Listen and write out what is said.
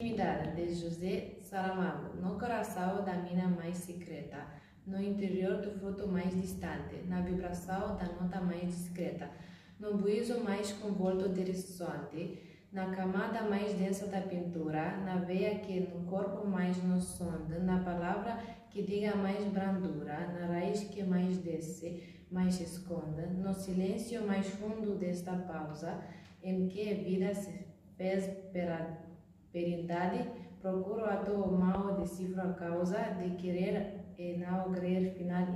Intimidade de José Saramago, no coração da mina mais secreta, no interior do fruto mais distante, na vibração da nota mais discreta, no buízo mais convolto de ressoante, na camada mais densa da pintura, na veia que no corpo mais nos sonde, na palavra que diga mais brandura, na raiz que mais desce, mais esconde, no silêncio mais fundo desta pausa, em que a vida se fez pera Perindade, procuro a tua mal, decifro a causa de querer e não querer final.